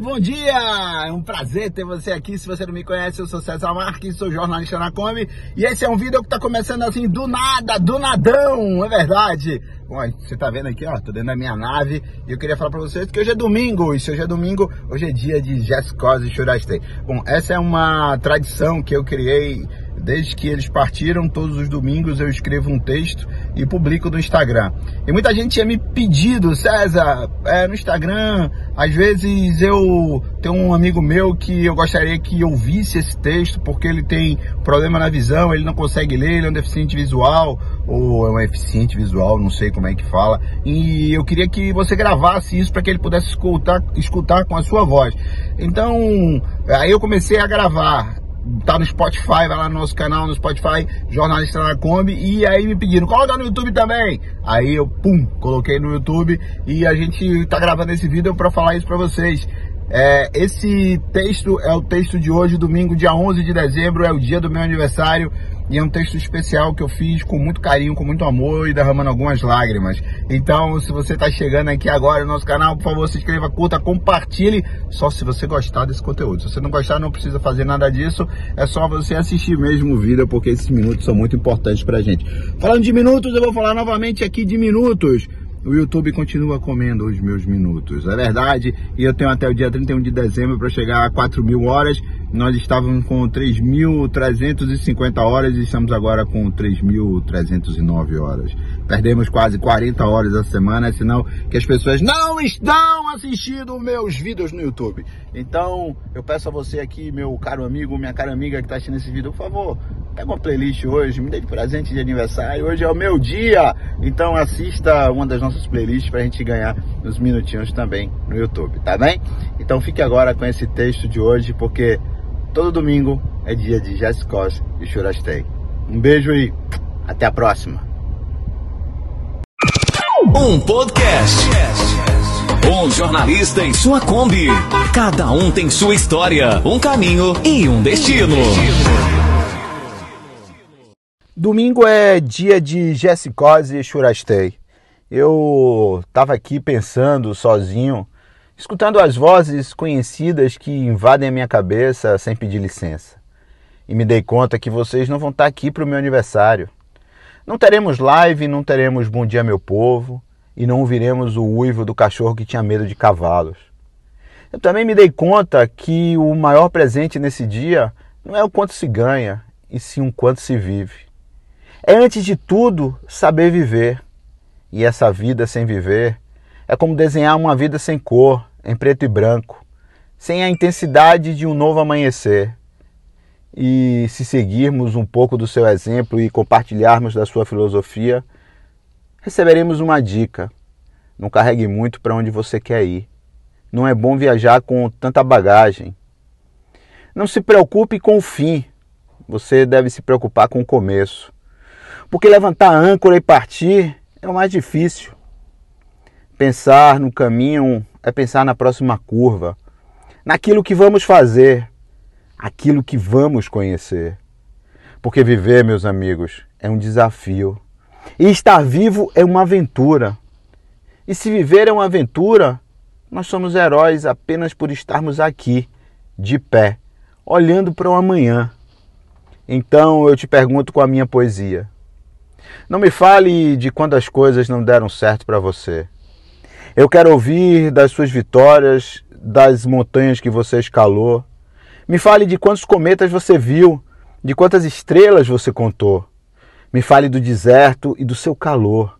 Bom dia! É um prazer ter você aqui. Se você não me conhece, eu sou César Marques, sou jornalista na Come e esse é um vídeo que tá começando assim do nada, do nadão, é verdade. Bom, você tá vendo aqui, ó, tô dentro da minha nave e eu queria falar pra vocês que hoje é domingo e se hoje é domingo, hoje é dia de Jessicose e Churastei. Bom, essa é uma tradição que eu criei Desde que eles partiram, todos os domingos eu escrevo um texto e publico no Instagram. E muita gente tinha me pedido, César, é, no Instagram, às vezes eu tenho um amigo meu que eu gostaria que ouvisse esse texto, porque ele tem problema na visão, ele não consegue ler, ele é um deficiente visual, ou é um eficiente visual, não sei como é que fala. E eu queria que você gravasse isso para que ele pudesse escutar, escutar com a sua voz. Então, aí eu comecei a gravar tá no Spotify, vai lá no nosso canal no Spotify, Jornalista na Kombi, e aí me pediram, coloca no YouTube também. Aí eu, pum, coloquei no YouTube e a gente tá gravando esse vídeo para falar isso para vocês. É, esse texto é o texto de hoje, domingo, dia 11 de dezembro, é o dia do meu aniversário. E é um texto especial que eu fiz com muito carinho, com muito amor e derramando algumas lágrimas. Então, se você está chegando aqui agora no nosso canal, por favor, se inscreva, curta, compartilhe. Só se você gostar desse conteúdo. Se você não gostar, não precisa fazer nada disso. É só você assistir mesmo o vídeo, porque esses minutos são muito importantes pra gente. Falando de minutos, eu vou falar novamente aqui de minutos o YouTube continua comendo os meus minutos. É verdade, e eu tenho até o dia 31 de dezembro para chegar a 4 mil horas. Nós estávamos com 3.350 horas e estamos agora com 3.309 horas. Perdemos quase 40 horas a semana, é sinal que as pessoas não estão assistindo meus vídeos no YouTube. Então, eu peço a você aqui, meu caro amigo, minha cara amiga que está assistindo esse vídeo, por favor, pega uma playlist hoje, me dê de presente de aniversário. Hoje é o meu dia, então assista uma das nossas playlists para a gente ganhar uns minutinhos também no YouTube, tá bem? Então fique agora com esse texto de hoje, porque Todo domingo é dia de Jessicos e Churastei. Um beijo e até a próxima. Um podcast. Um jornalista em sua Kombi. Cada um tem sua história, um caminho e um destino. Domingo é dia de Jessicos e Churastei. Eu tava aqui pensando sozinho escutando as vozes conhecidas que invadem a minha cabeça sem pedir licença. E me dei conta que vocês não vão estar aqui para o meu aniversário. Não teremos live, não teremos Bom Dia Meu Povo e não ouviremos o uivo do cachorro que tinha medo de cavalos. Eu também me dei conta que o maior presente nesse dia não é o quanto se ganha, e sim o quanto se vive. É antes de tudo saber viver. E essa vida sem viver é como desenhar uma vida sem cor, em preto e branco, sem a intensidade de um novo amanhecer. E se seguirmos um pouco do seu exemplo e compartilharmos da sua filosofia, receberemos uma dica. Não carregue muito para onde você quer ir. Não é bom viajar com tanta bagagem. Não se preocupe com o fim. Você deve se preocupar com o começo. Porque levantar a âncora e partir é o mais difícil. Pensar no caminho é pensar na próxima curva, naquilo que vamos fazer, aquilo que vamos conhecer. Porque viver, meus amigos, é um desafio. E estar vivo é uma aventura. E se viver é uma aventura, nós somos heróis apenas por estarmos aqui, de pé, olhando para o amanhã. Então eu te pergunto com a minha poesia. Não me fale de quando as coisas não deram certo para você. Eu quero ouvir das suas vitórias, das montanhas que você escalou. Me fale de quantos cometas você viu, de quantas estrelas você contou. Me fale do deserto e do seu calor.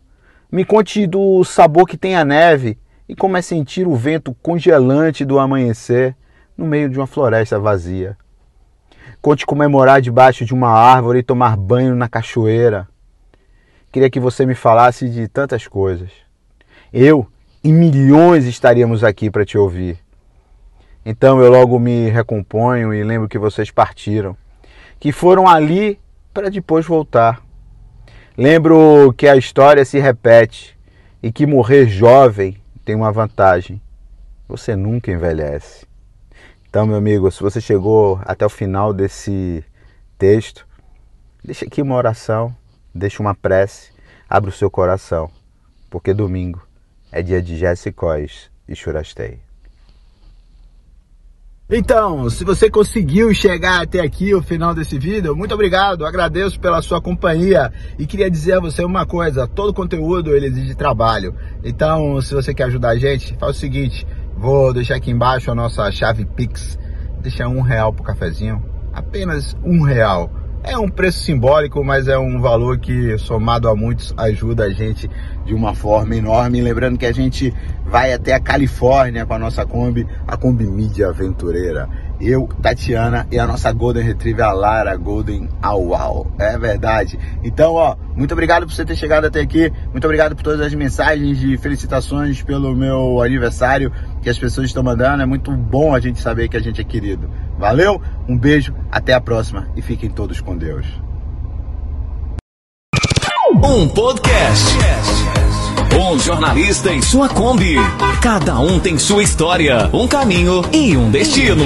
Me conte do sabor que tem a neve e como é sentir o vento congelante do amanhecer no meio de uma floresta vazia. Conte como é morar debaixo de uma árvore e tomar banho na cachoeira. Queria que você me falasse de tantas coisas. Eu e milhões estaríamos aqui para te ouvir. Então eu logo me recomponho e lembro que vocês partiram, que foram ali para depois voltar. Lembro que a história se repete e que morrer jovem tem uma vantagem: você nunca envelhece. Então, meu amigo, se você chegou até o final desse texto, deixa aqui uma oração, deixa uma prece, abre o seu coração, porque domingo é dia de Jéssicos e Churastei. Então, se você conseguiu chegar até aqui, o final desse vídeo, muito obrigado, agradeço pela sua companhia e queria dizer a você uma coisa, todo conteúdo ele exige trabalho, então se você quer ajudar a gente, faz o seguinte, vou deixar aqui embaixo a nossa chave Pix, deixa um real pro cafezinho, apenas um real, é um preço simbólico, mas é um valor que, somado a muitos, ajuda a gente de uma forma enorme. Lembrando que a gente vai até a Califórnia com a nossa Kombi, a Kombi Mídia Aventureira. Eu, Tatiana e a nossa Golden Retriever, a Lara Golden Auau. É verdade. Então, ó, muito obrigado por você ter chegado até aqui. Muito obrigado por todas as mensagens de felicitações pelo meu aniversário que as pessoas estão mandando. É muito bom a gente saber que a gente é querido. Valeu, um beijo, até a próxima e fiquem todos com Deus. Um podcast. Um jornalista em sua Kombi. Cada um tem sua história, um caminho e um destino.